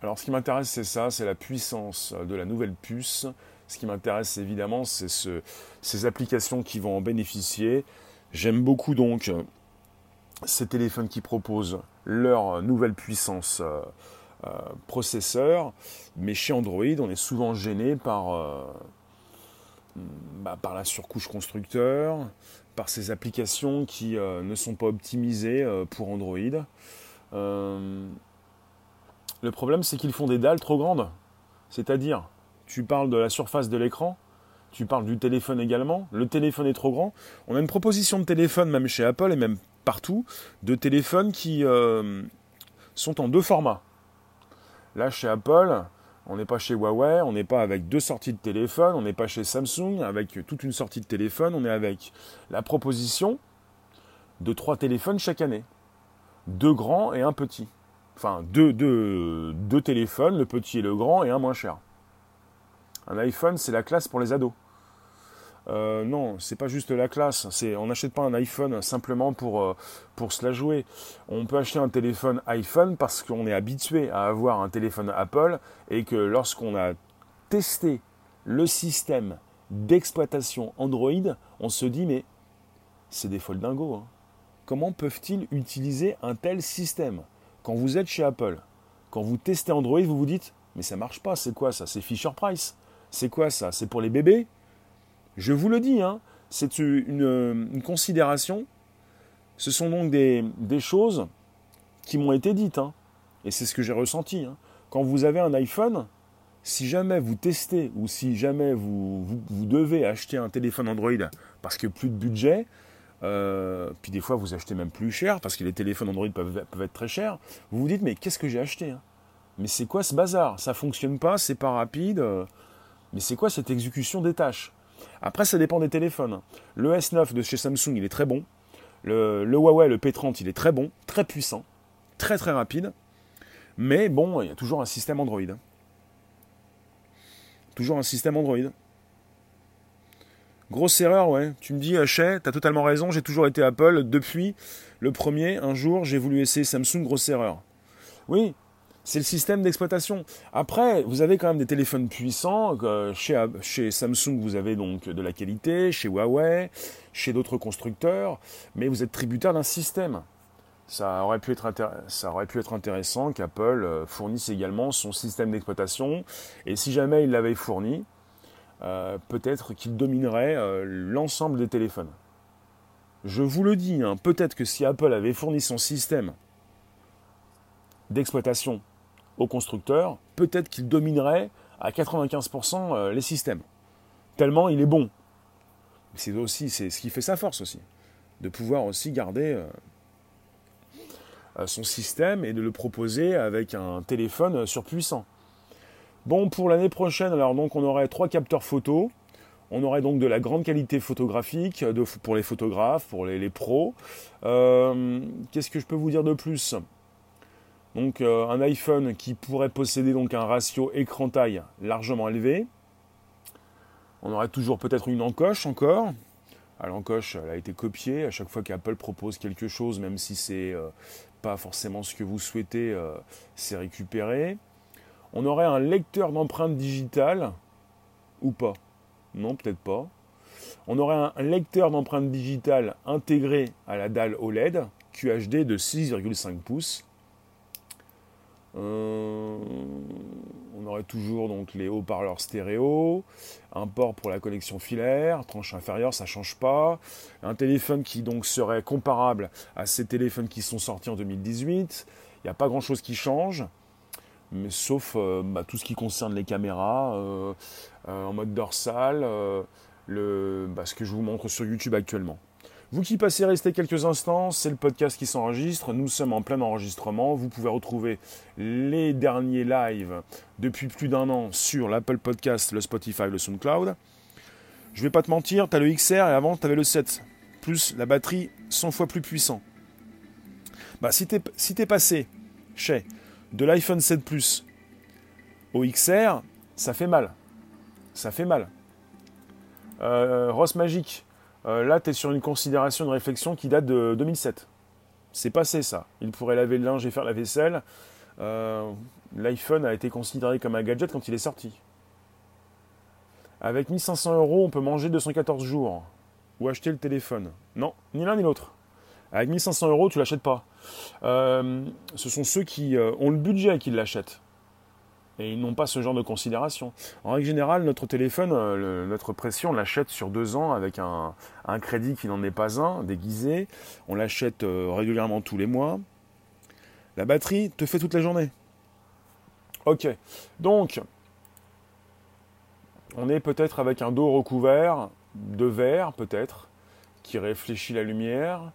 Alors, ce qui m'intéresse, c'est ça, c'est la puissance de la nouvelle puce. Ce qui m'intéresse, évidemment, c'est ces applications qui vont en bénéficier. J'aime beaucoup donc ces téléphones qui proposent leur nouvelle puissance euh, processeur, mais chez Android, on est souvent gêné par, euh, bah, la surcouche constructeur, par ces applications qui euh, ne sont pas optimisées pour Android. le problème, c'est qu'ils font des dalles trop grandes. C'est-à-dire, tu parles de la surface de l'écran, tu parles du téléphone également. Le téléphone est trop grand. On a une proposition de téléphone, même chez Apple et même partout, de téléphones qui sont en deux formats. Là, chez Apple, on n'est pas chez Huawei, on n'est pas avec deux sorties de téléphone, on n'est pas chez Samsung avec toute une sortie de téléphone, on est avec la proposition de trois téléphones chaque année. Deux grands et un petit. Enfin, deux, deux, deux téléphones, le petit et le grand, et un moins cher. Un iPhone, c'est la classe pour les ados. Euh, non, c'est pas juste la classe. On n'achète pas un iPhone simplement pour, euh, pour se la jouer. On peut acheter un téléphone iPhone parce qu'on est habitué à avoir un téléphone Apple et que lorsqu'on a testé le système d'exploitation Android, on se dit mais c'est des folles dingos. Hein. Comment peuvent-ils utiliser un tel système? Quand vous êtes chez Apple, quand vous testez Android, vous vous dites mais ça marche pas, c'est quoi ça? C'est Fisher Price. C'est quoi ça? C'est pour les bébés? Je vous le dis, hein, c'est une, considération. Ce sont donc des, choses qui m'ont été dites. Hein, et c'est ce que j'ai ressenti. Hein. Quand vous avez un iPhone, si jamais vous testez ou si jamais vous, vous, devez acheter un téléphone Android parce que plus de budget, euh, puis des fois vous achetez même plus cher parce que les téléphones Android peuvent, être très chers, vous vous dites mais qu'est-ce que j'ai acheté Mais c'est quoi ce bazar? Ça fonctionne pas, c'est pas rapide. Euh, mais c'est quoi cette exécution des tâches? Après, ça dépend des téléphones. Le S9 de chez Samsung, il est très bon. Le, Huawei, le P30, il est très bon, très puissant, très très rapide. Mais bon, il y a toujours un système Android. Toujours un système Android. Grosse erreur, ouais. Tu me dis, Chez, t'as totalement raison, j'ai toujours été Apple. Depuis le premier, un jour, j'ai voulu essayer Samsung, grosse erreur. Oui, c'est le système d'exploitation. Après, vous avez quand même des téléphones puissants. Chez, chez, Samsung, vous avez donc de la qualité, chez Huawei, chez d'autres constructeurs, mais vous êtes tributaire d'un système. Ça aurait, pu être intéressant qu'Apple euh, fournisse également son système d'exploitation. Et si jamais il l'avait fourni, euh, peut-être qu'il dominerait euh, l'ensemble des téléphones. Je vous le dis, hein, peut-être que si Apple avait fourni son système d'exploitation au constructeur, peut-être qu'il dominerait à 95% euh, les systèmes. Tellement il est bon. C'est aussi c'est ce qui fait sa force aussi, de pouvoir aussi garder euh, euh, son système et de le proposer avec un téléphone surpuissant. Bon, pour l'année prochaine, alors donc on aurait trois capteurs photo. On aurait donc de la grande qualité photographique pour les photographes, pour les, pros. Qu'est-ce que je peux vous dire de plus? Donc euh, un iPhone qui pourrait posséder donc un ratio écran-taille largement élevé. On aurait toujours peut-être une encoche encore. L'encoche, elle a été copiée. À chaque fois qu'Apple propose quelque chose, même si c'est euh, pas forcément ce que vous souhaitez, euh, c'est récupéré. On aurait un lecteur d'empreintes digitales ou pas? Non, peut-être pas. On aurait un lecteur d'empreintes digitales intégré à la dalle OLED QHD de 6,5 pouces on aurait toujours donc les haut-parleurs stéréo, un port pour la connexion filaire, tranche inférieure, ça change pas. Un téléphone qui donc serait comparable à ces téléphones qui sont sortis en 2018. Il n'y a pas grand-chose qui change, mais sauf euh, bah, tout ce qui concerne les caméras euh, en mode dorsal, bah, ce que je vous montre sur YouTube actuellement. Vous qui passez rester quelques instants, c'est le podcast qui s'enregistre. Nous sommes en plein enregistrement. Vous pouvez retrouver les derniers lives depuis plus d'un an sur l'Apple Podcast, le Spotify, le SoundCloud. Je vais pas te mentir, tu as le XR et avant tu avais le 7, plus la batterie 100 fois plus puissant. Bah, si tu es, passé chez de l'iPhone 7 Plus au XR, ça fait mal. Ça fait mal. Euh, Ross Magic, euh, là, tu es sur une considération de réflexion qui date de 2007. C'est passé ça. Il pourrait laver le linge et faire la vaisselle. Euh, L'iPhone a été considéré comme un gadget quand il est sorti. Avec 1500 euros, on peut manger 214 jours. Ou acheter le téléphone. Non, ni l'un ni l'autre. Avec 1500 euros, tu l'achètes pas. Euh, ce sont ceux qui ont le budget qui l'achètent. Et ils n'ont pas ce genre de considération. En règle générale, notre téléphone, euh, notre pression, on l'achète sur deux ans avec un, crédit qui n'en est pas un, déguisé. On l'achète euh, régulièrement tous les mois. La batterie te fait toute la journée. Ok. Donc, on est peut-être avec un dos recouvert de verre, peut-être, qui réfléchit la lumière.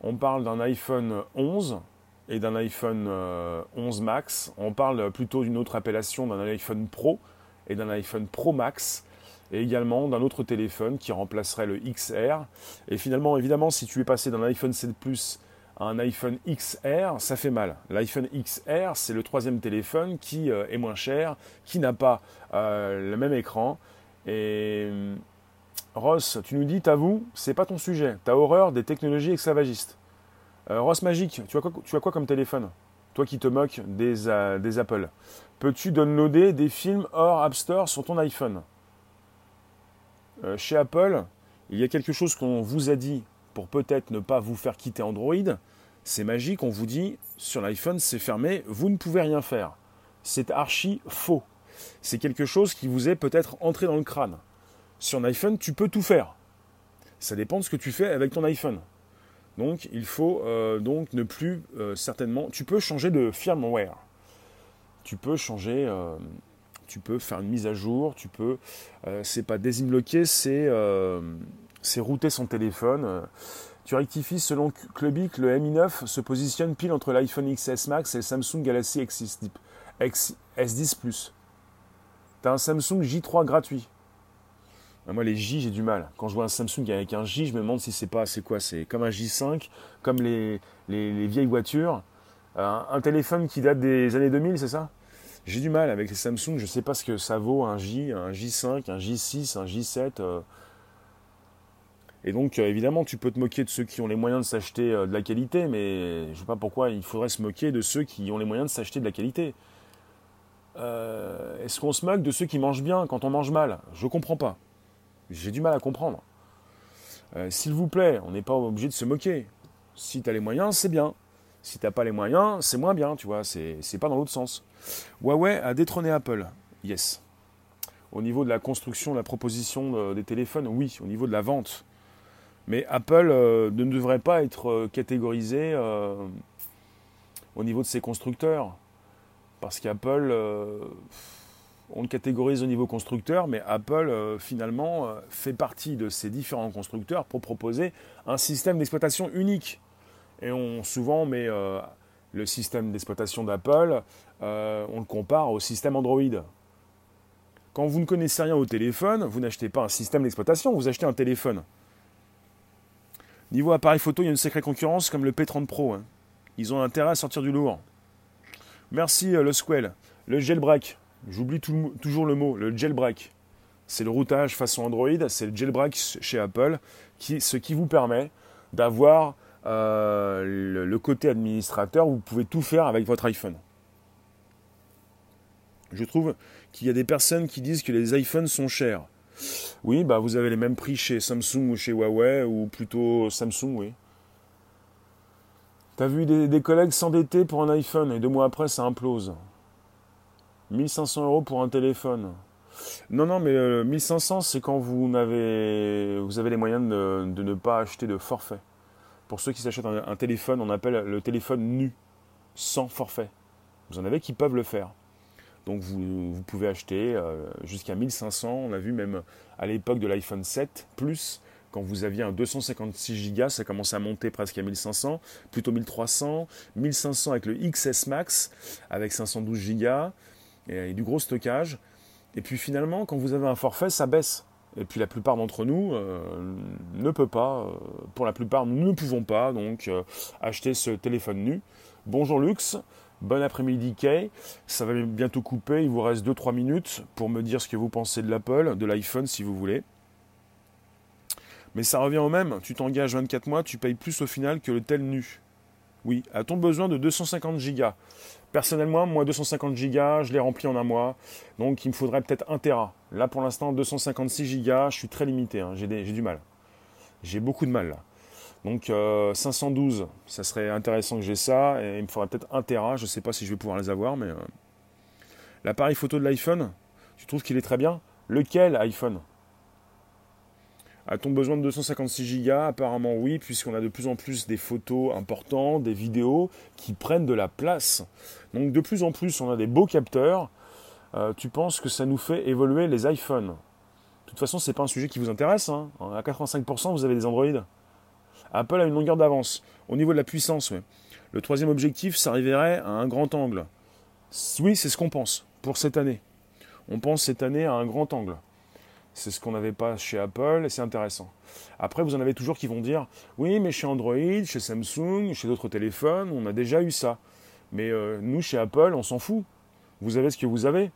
On parle d'un iPhone 11 et d'un iPhone 11 euh, Max. On parle plutôt d'une autre appellation d'un iPhone Pro et d'un iPhone Pro Max et également d'un autre téléphone qui remplacerait le XR. Et finalement, évidemment, si tu es passé d'un iPhone 7 Plus à un iPhone XR, ça fait mal. L'iPhone XR, c'est le troisième téléphone qui euh, est moins cher, qui n'a pas euh, le même écran. Et Ross, tu nous dis, t'avoues, c'est pas ton sujet. T'as horreur des technologies esclavagistes. Euh, Ross Magic, tu as, quoi, comme téléphone? Toi qui te moques des, euh, des Apple. Peux-tu downloader des films hors App Store sur ton iPhone? Euh, Chez Apple, il y a quelque chose qu'on vous a dit pour peut-être ne pas vous faire quitter Android. C'est magique, on vous dit sur l'iPhone c'est fermé, vous ne pouvez rien faire. C'est archi faux. C'est quelque chose qui vous est peut-être entré dans le crâne. Sur un iPhone, tu peux tout faire. Ça dépend de ce que tu fais avec ton iPhone. Donc il faut euh, donc ne plus euh, certainement. Tu peux changer de firmware. Tu peux changer. Euh, tu peux faire une mise à jour. Tu peux. c'est pas désinbloquer, c'est c'est router son téléphone. Tu rectifies selon Clubic, le Mi 9 se positionne pile entre l'iPhone XS Max et le Samsung Galaxy S10, S10 Plus. Tu as un Samsung J3 gratuit. Moi, les J, j'ai du mal. Quand je vois un Samsung avec un J, je me demande si c'est pas, c'est quoi? C'est comme un J5, comme les, les, vieilles voitures. un téléphone qui date des années 2000, c'est ça? J'ai du mal avec les Samsung. Je sais pas ce que ça vaut un J, un J5, un J6, un J7. Euh. Et donc, euh, évidemment, tu peux te moquer de ceux qui ont les moyens de s'acheter euh, de la qualité, mais je sais pas pourquoi il faudrait se moquer de ceux qui ont les moyens de s'acheter de la qualité. Est-ce qu'on se moque de ceux qui mangent bien quand on mange mal? Je comprends pas. J'ai du mal à comprendre. Euh, s'il vous plaît, on n'est pas obligé de se moquer. Si tu as les moyens, c'est bien. Si tu n'as pas les moyens, c'est moins bien, tu vois. C'est pas dans l'autre sens. Huawei a détrôné Apple. Yes. Au niveau de la construction, de la proposition des téléphones, oui. Au niveau de la vente. Mais Apple euh, ne devrait pas être euh, catégorisé au niveau de ses constructeurs. Parce qu'Apple on le catégorise au niveau constructeur, mais Apple euh, finalement euh, fait partie de ces différents constructeurs pour proposer un système d'exploitation unique. Et on souvent met euh, le système d'exploitation d'Apple, on le compare au système Android. Quand vous ne connaissez rien au téléphone, vous n'achetez pas un système d'exploitation, vous achetez un téléphone. Niveau appareil photo, il y a une sacrée concurrence comme le P30 Pro. Hein. Ils ont intérêt à sortir du lourd. Merci le Squell. Le jailbreak. J'oublie toujours le mot, le jailbreak. C'est le routage façon Android, c'est le jailbreak chez Apple, ce qui vous permet d'avoir euh, le, côté administrateur vous pouvez tout faire avec votre iPhone. Je trouve qu'il y a des personnes qui disent que les iPhones sont chers. Oui, bah vous avez les mêmes prix chez Samsung ou chez Huawei, ou plutôt Samsung, oui. T'as vu des collègues s'endetter pour un iPhone et deux mois après ça implose. 1500 euros pour un téléphone. Non, non, mais 1500, euh, c'est quand vous avez, vous avez les moyens de, ne pas acheter de forfait. Pour ceux qui s'achètent un, téléphone, on appelle le téléphone nu, sans forfait. Vous en avez qui peuvent le faire. Donc vous, pouvez acheter euh, jusqu'à 1500. On a vu même à l'époque de l'iPhone 7 Plus, quand vous aviez un 256 Go, ça commençait à monter presque à 1500, plutôt 1300, 1500 avec le XS Max avec 512 Go, et, du gros stockage. Et puis finalement, quand vous avez un forfait, ça baisse. Et puis la plupart d'entre nous euh, ne peut pas, euh, pour la plupart, nous ne pouvons pas donc euh, acheter ce téléphone nu. Bonjour Lux, bon après-midi Kay. Ça va bientôt couper, il vous reste 2-3 minutes pour me dire ce que vous pensez de l'Apple, de l'iPhone si vous voulez. Mais ça revient au même, tu t'engages 24 mois, tu payes plus au final que le tel nu. Oui, a-t-on besoin de 250 gigas? Personnellement, moi, 250 Go, je l'ai rempli en un mois. Donc, il me faudrait peut-être 1 Tera. Là, pour l'instant, 256 Go, je suis très limité. Hein. J'ai du mal. J'ai beaucoup de mal là. Donc, 512, euh, ça serait intéressant que j'ai ça. Et il me faudrait peut-être 1 Tera. Je ne sais pas si je vais pouvoir les avoir, mais. Euh, l'appareil photo de l'iPhone, tu trouves qu'il est très bien? Lequel iPhone? A-t-on besoin de 256 Go Apparemment oui, puisqu'on a de plus en plus des photos importantes, des vidéos qui prennent de la place. Donc de plus en plus, on a des beaux capteurs. Euh, tu penses que ça nous fait évoluer les iPhones? De toute façon, ce n'est pas un sujet qui vous intéresse. Hein. À 85%, vous avez des Android. Apple a une longueur d'avance. Au niveau de la puissance, Le troisième objectif, ça arriverait à un grand angle. Oui, c'est ce qu'on pense pour cette année. On pense cette année à un grand angle. C'est ce qu'on n'avait pas chez Apple et c'est intéressant. Après, vous en avez toujours qui vont dire Oui, mais chez Android, chez Samsung, chez d'autres téléphones, on a déjà eu ça. Mais euh, nous, chez Apple, on s'en fout. Vous avez ce que vous avez.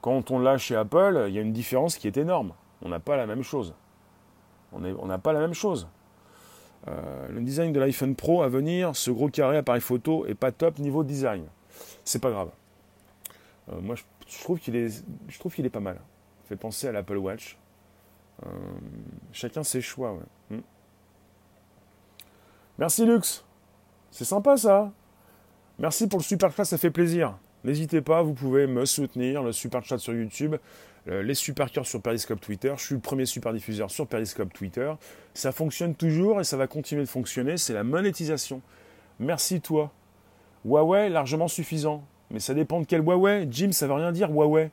Quand on l'a chez Apple, il y a une différence qui est énorme. On n'a pas la même chose. On n'a pas la même chose. Euh, le design de l'iPhone Pro à venir, ce gros carré appareil photo est pas top niveau design. C'est pas grave. Euh, moi, je, trouve qu'il je trouve qu'il est pas mal. Fait penser à l'Apple Watch. Euh, chacun ses choix. Hmm. Merci Lux. C'est sympa ça. Merci pour le super chat, ça fait plaisir. N'hésitez pas, vous pouvez me soutenir, le super chat sur YouTube, les super cœurs sur Periscope Twitter. Je suis le premier super diffuseur sur Periscope Twitter. Ça fonctionne toujours et ça va continuer de fonctionner. C'est la monétisation. Merci toi. Huawei, largement suffisant. Mais ça dépend de quel Huawei. Jim, ça veut rien dire Huawei.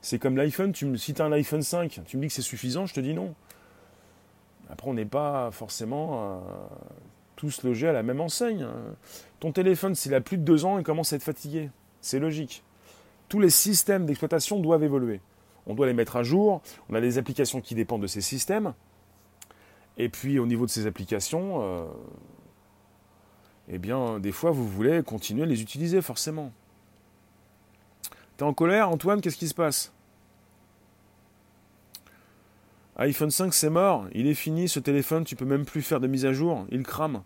C'est comme l'iPhone. Tu me, si tu as un iPhone 5, tu me dis que c'est suffisant, je te dis non. Après, on n'est pas forcément euh, tous logés à la même enseigne. Ton téléphone, s'il a plus de deux ans, il commence à être fatigué. C'est logique. Tous les systèmes d'exploitation doivent évoluer on doit les mettre à jour, on a des applications qui dépendent de ces systèmes, et puis au niveau de ces applications, euh, eh bien, des fois, vous voulez continuer à les utiliser, forcément. T'es en colère, Antoine? Qu'est-ce qui se passe? iPhone 5, c'est mort. Il est fini, ce téléphone. Tu peux même plus faire de mise à jour. Il crame.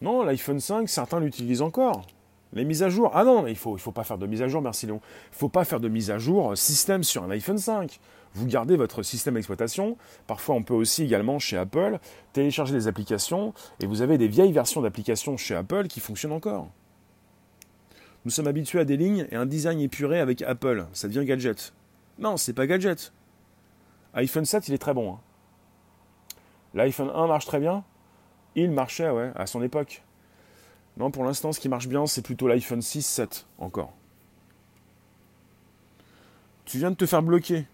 Non, l'iPhone 5, certains l'utilisent encore. Les mises à jour. Ah non, il faut, faut pas faire de mise à jour, merci Léon. Il faut pas faire de mise à jour euh, système sur un iPhone 5. Vous gardez votre système d'exploitation. Parfois, on peut aussi également chez Apple télécharger des applications et vous avez des vieilles versions d'applications chez Apple qui fonctionnent encore. Nous sommes habitués à des lignes et un design épuré avec Apple. Ça devient gadget. Non, c'est pas gadget. iPhone 7, il est très bon. Hein. L'iPhone 1 marche très bien. Il marchait, ouais, à son époque. Non, pour l'instant, ce qui marche bien, c'est plutôt l'iPhone 6, 7 encore. Tu viens de te faire bloquer.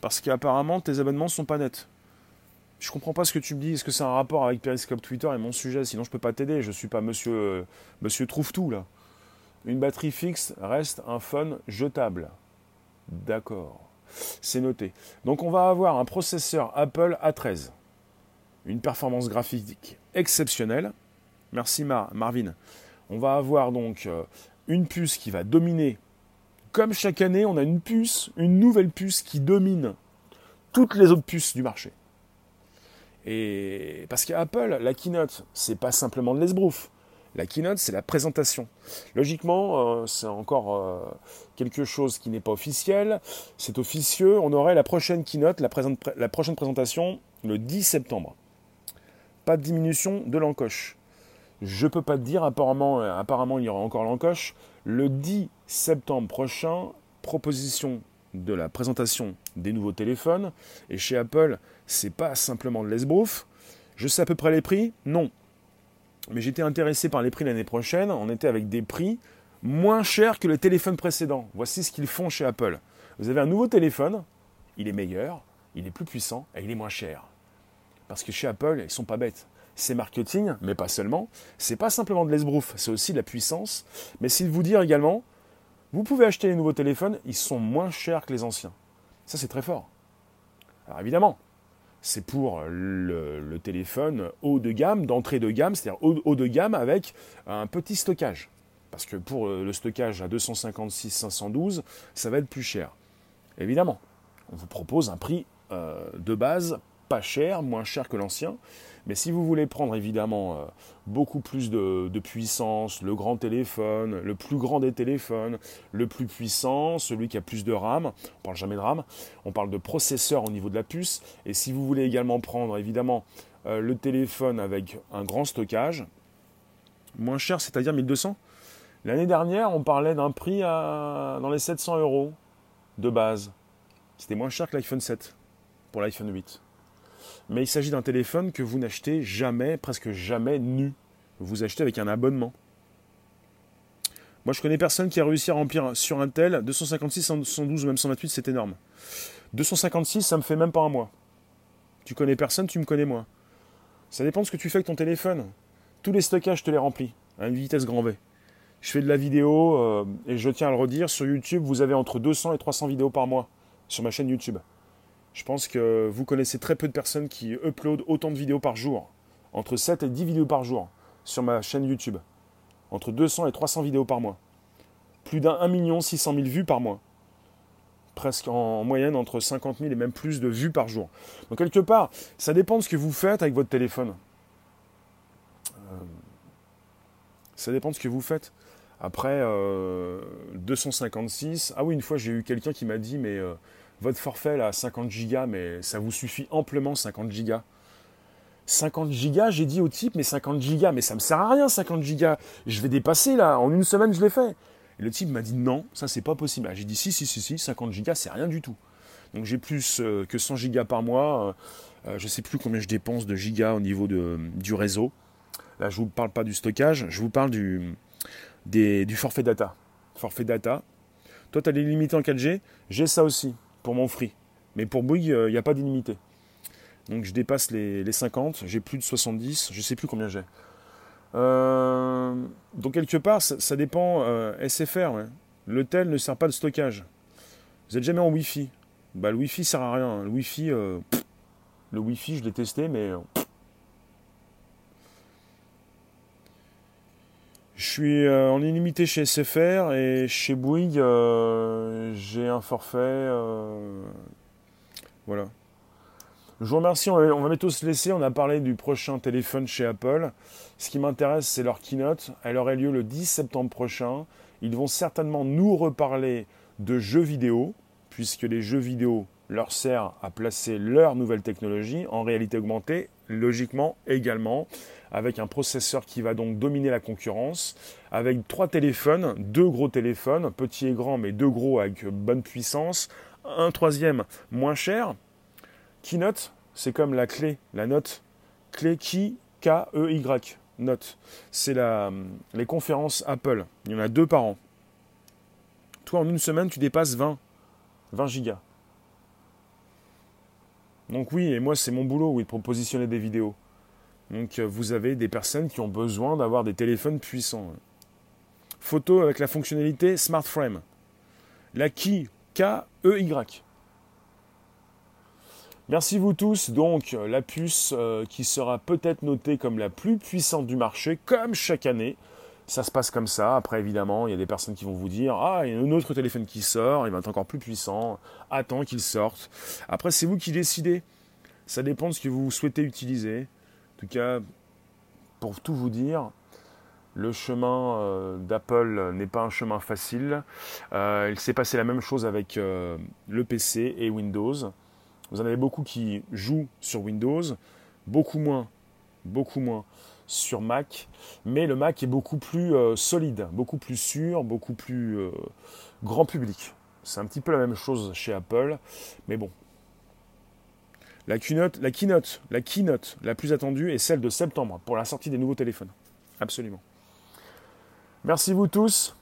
Parce qu'apparemment, tes abonnements sont pas nets. Je comprends pas ce que tu me dis. Est-ce que c'est un rapport avec Periscope Twitter et mon sujet? Sinon, je peux pas t'aider. Je suis pas monsieur, euh, monsieur Trouve-Tout, là. Une batterie fixe reste un phone jetable. D'accord. C'est noté. Donc, on va avoir un processeur Apple A13. Une performance graphique exceptionnelle Merci Marvin. On va avoir donc euh, une puce qui va dominer. Comme chaque année, on a une puce, une nouvelle puce qui domine toutes les autres puces du marché. Et parce qu'Apple, la keynote, c'est pas simplement de l'esbrouf. La keynote, c'est la présentation. Logiquement, euh, c'est encore euh, quelque chose qui n'est pas officiel. C'est officieux. On aurait la prochaine keynote, la, prochaine présentation, le 10 septembre. Pas de diminution de l'encoche. Je peux pas te dire, apparemment, euh, apparemment il y aura encore l'encoche. Le 10 septembre prochain, proposition de la présentation des nouveaux téléphones. Et chez Apple, c'est pas simplement de l'esbrouf. Je sais à peu près les prix Non. Mais j'étais intéressé par les prix l'année prochaine. On était avec des prix moins chers que les téléphones précédents. Voici ce qu'ils font chez Apple. Vous avez un nouveau téléphone, il est meilleur, il est plus puissant et il est moins cher. Parce que chez Apple, ils sont pas bêtes c'est marketing, mais pas seulement. C'est pas simplement de l'esbrouf, c'est aussi de la puissance. Mais c'est de vous dire également, vous pouvez acheter les nouveaux téléphones, ils sont moins chers que les anciens. Ça, c'est très fort. Alors évidemment, c'est pour le, téléphone haut de gamme, d'entrée de gamme, c'est-à-dire haut, de gamme avec un petit stockage. Parce que pour le stockage à 256, 512, ça va être plus cher. Évidemment, on vous propose un prix euh, de base pas cher, moins cher que l'ancien. Mais si vous voulez prendre évidemment euh, beaucoup plus de, puissance, le grand téléphone, le plus grand des téléphones, le plus puissant, celui qui a plus de RAM, on parle jamais de RAM, on parle de processeur au niveau de la puce. Et si vous voulez également prendre évidemment euh, le téléphone avec un grand stockage, moins cher, c'est-à-dire 1200. L'année dernière, on parlait d'un prix dans les 700 euros de base. C'était moins cher que l'iPhone 7 pour l'iPhone 8 mais il s'agit d'un téléphone que vous n'achetez jamais, presque jamais nu. Vous achetez avec un abonnement. Moi, je connais personne qui a réussi à remplir sur un tel 256, 112 ou même 128, c'est énorme. 256, ça me fait même pas un mois. Tu connais personne, tu me connais moi. Ça dépend de ce que tu fais avec ton téléphone. Tous les stockages, je te les remplis à une vitesse grand V. Je fais de la vidéo euh, et je tiens à le redire, sur YouTube, vous avez entre 200 et 300 vidéos par mois sur ma chaîne YouTube. Je pense que vous connaissez très peu de personnes qui uploadent autant de vidéos par jour. Entre 7 et 10 vidéos par jour sur ma chaîne YouTube. Entre 200 et 300 vidéos par mois. Plus d'un 1 600 000 vues par mois. presque en, moyenne entre 50 000 et même plus de vues par jour. Donc quelque part, ça dépend de ce que vous faites avec votre téléphone. Euh, ça dépend de ce que vous faites. Après, 256. Ah oui, une fois, j'ai eu quelqu'un qui m'a dit, mais votre forfait là, 50 gigas, mais ça vous suffit amplement 50 gigas. 50 gigas, j'ai dit au type, mais 50 gigas, mais ça me sert à rien 50 gigas. Je vais dépasser là, en une semaine je l'ai fait. Et le type m'a dit non, ça c'est pas possible. Ah, j'ai dit si, si, si, si, 50 gigas, c'est rien du tout. Donc j'ai plus euh, que 100 gigas par mois. Je euh, je sais plus combien je dépense de gigas au niveau du réseau. Là, je ne vous parle pas du stockage, je vous parle du, du forfait data. Forfait data. Toi, tu as les limités en 4G, j'ai ça aussi pour mon free. Mais pour Bouygues, il n'y a pas d'illimité. Donc je dépasse les, 50, j'ai plus de 70, je ne sais plus combien j'ai. Euh, donc quelque part, ça, dépend. Euh, SFR, le tel ne sert pas de stockage. Vous n'êtes jamais en Wi-Fi. Bah, le Wi-Fi sert à rien. Le Wi-Fi, euh, le Wi-Fi, je l'ai testé, mais Je suis euh, en illimité chez SFR et chez Bouygues, euh, j'ai un forfait. Euh, voilà. Je vous remercie, on va, bientôt se laisser. On a parlé du prochain téléphone chez Apple. Ce qui m'intéresse, c'est leur keynote. Elle aurait lieu le 10 septembre prochain. Ils vont certainement nous reparler de jeux vidéo, puisque les jeux vidéo leur servent à placer leur nouvelle technologie en réalité augmentée, logiquement également avec un processeur qui va donc dominer la concurrence, avec trois téléphones, deux gros téléphones, petits et grands, mais deux gros avec bonne puissance, un troisième moins cher. Keynote, c'est comme la clé, la note, clé qui, K-E-Y, note. C'est les conférences Apple. Il y en a deux par an. Toi, en une semaine, tu dépasses 20, 20 gigas. Donc oui, et moi, c'est mon boulot, oui, de propositionner des vidéos. Donc euh, vous avez des personnes qui ont besoin d'avoir des téléphones puissants. Photo avec la fonctionnalité Smart Frame. La Key, K-E-Y. Merci vous tous. Donc la puce euh, qui sera peut-être notée comme la plus puissante du marché, comme chaque année. Ça se passe comme ça. Après, évidemment, il y a des personnes qui vont vous dire Ah, il y a un autre téléphone qui sort, il va être encore plus puissant. Attends qu'il sorte. Après, c'est vous qui décidez. Ça dépend de ce que vous souhaitez utiliser. En tout cas, pour tout vous dire, le chemin euh, d'Apple n'est pas un chemin facile. Euh, il s'est passé la même chose avec euh, le PC et Windows. Vous en avez beaucoup qui jouent sur Windows, beaucoup moins, beaucoup moins sur Mac, mais le Mac est beaucoup plus solide, beaucoup plus sûr, beaucoup plus grand public. C'est un petit peu la même chose chez Apple, mais bon, la keynote, la keynote, la plus attendue est celle de septembre pour la sortie des nouveaux téléphones. Absolument. Merci vous tous.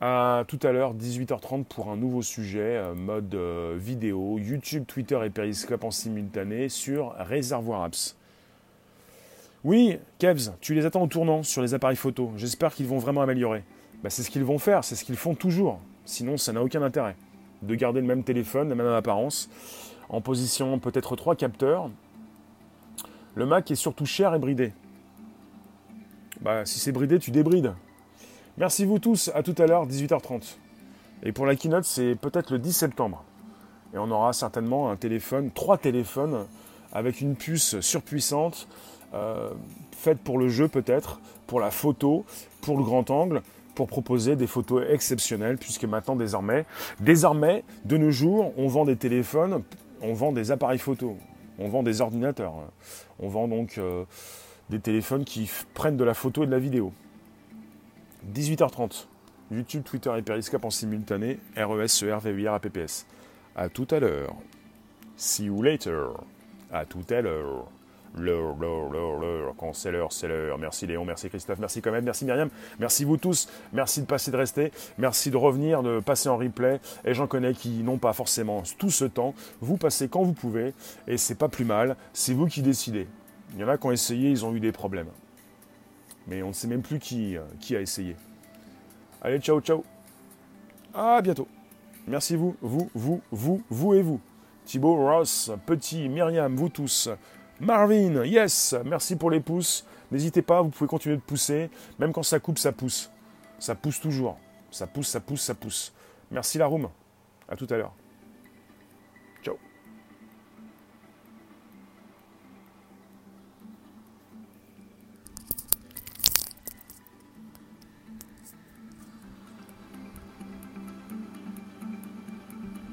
À tout à l'heure, 18h30 pour un nouveau sujet, euh, mode euh, vidéo, YouTube, Twitter et Periscope en simultané sur Réservoir Apps. Oui, Kevs, tu les attends au tournant sur les appareils photo. J'espère qu'ils vont vraiment améliorer. Bah, c'est ce qu'ils vont faire, c'est ce qu'ils font toujours. Sinon, ça n'a aucun intérêt de garder le même téléphone, la même apparence en position peut-être trois capteurs. Le Mac est surtout cher et bridé. Bah, si c'est bridé, tu débrides. Merci vous tous, à tout à l'heure, 18h30. Et pour la keynote, c'est peut-être le 10 septembre. Et on aura certainement un téléphone, trois téléphones, avec une puce surpuissante, euh, faite pour le jeu peut-être, pour la photo, pour le grand angle, pour proposer des photos exceptionnelles, puisque maintenant désormais, désormais, de nos jours, on vend des téléphones on vend des appareils photo, on vend des ordinateurs, on vend donc euh, des téléphones qui prennent de la photo et de la vidéo. 18h30, YouTube, Twitter et Periscope en simultané, RES, CER, VUR, APPS. A tout à l'heure. See you later. À tout à l'heure. L'heure, l'heure, l'heure, l'heure. Quand c'est l'heure, c'est l'heure. Merci Léon, merci Christophe, merci Comet, merci Myriam, merci vous tous. Merci de passer, de rester. Merci de revenir, de passer en replay. Et j'en connais qui n'ont pas forcément tout ce temps. Vous passez quand vous pouvez. Et c'est pas plus mal. C'est vous qui décidez. Il y en a qui ont essayé, ils ont eu des problèmes. Mais on ne sait même plus qui, euh, qui a essayé. Allez, ciao, ciao. À bientôt. Merci vous, vous, vous, vous, vous et vous. Thibaut, Ross, Petit, Myriam, vous tous. Marvin, yes, merci pour les pouces. N'hésitez pas, vous pouvez continuer de pousser. Même quand ça coupe, ça pousse. Ça pousse toujours. Ça pousse, ça pousse, ça pousse. Merci la room. À tout à l'heure.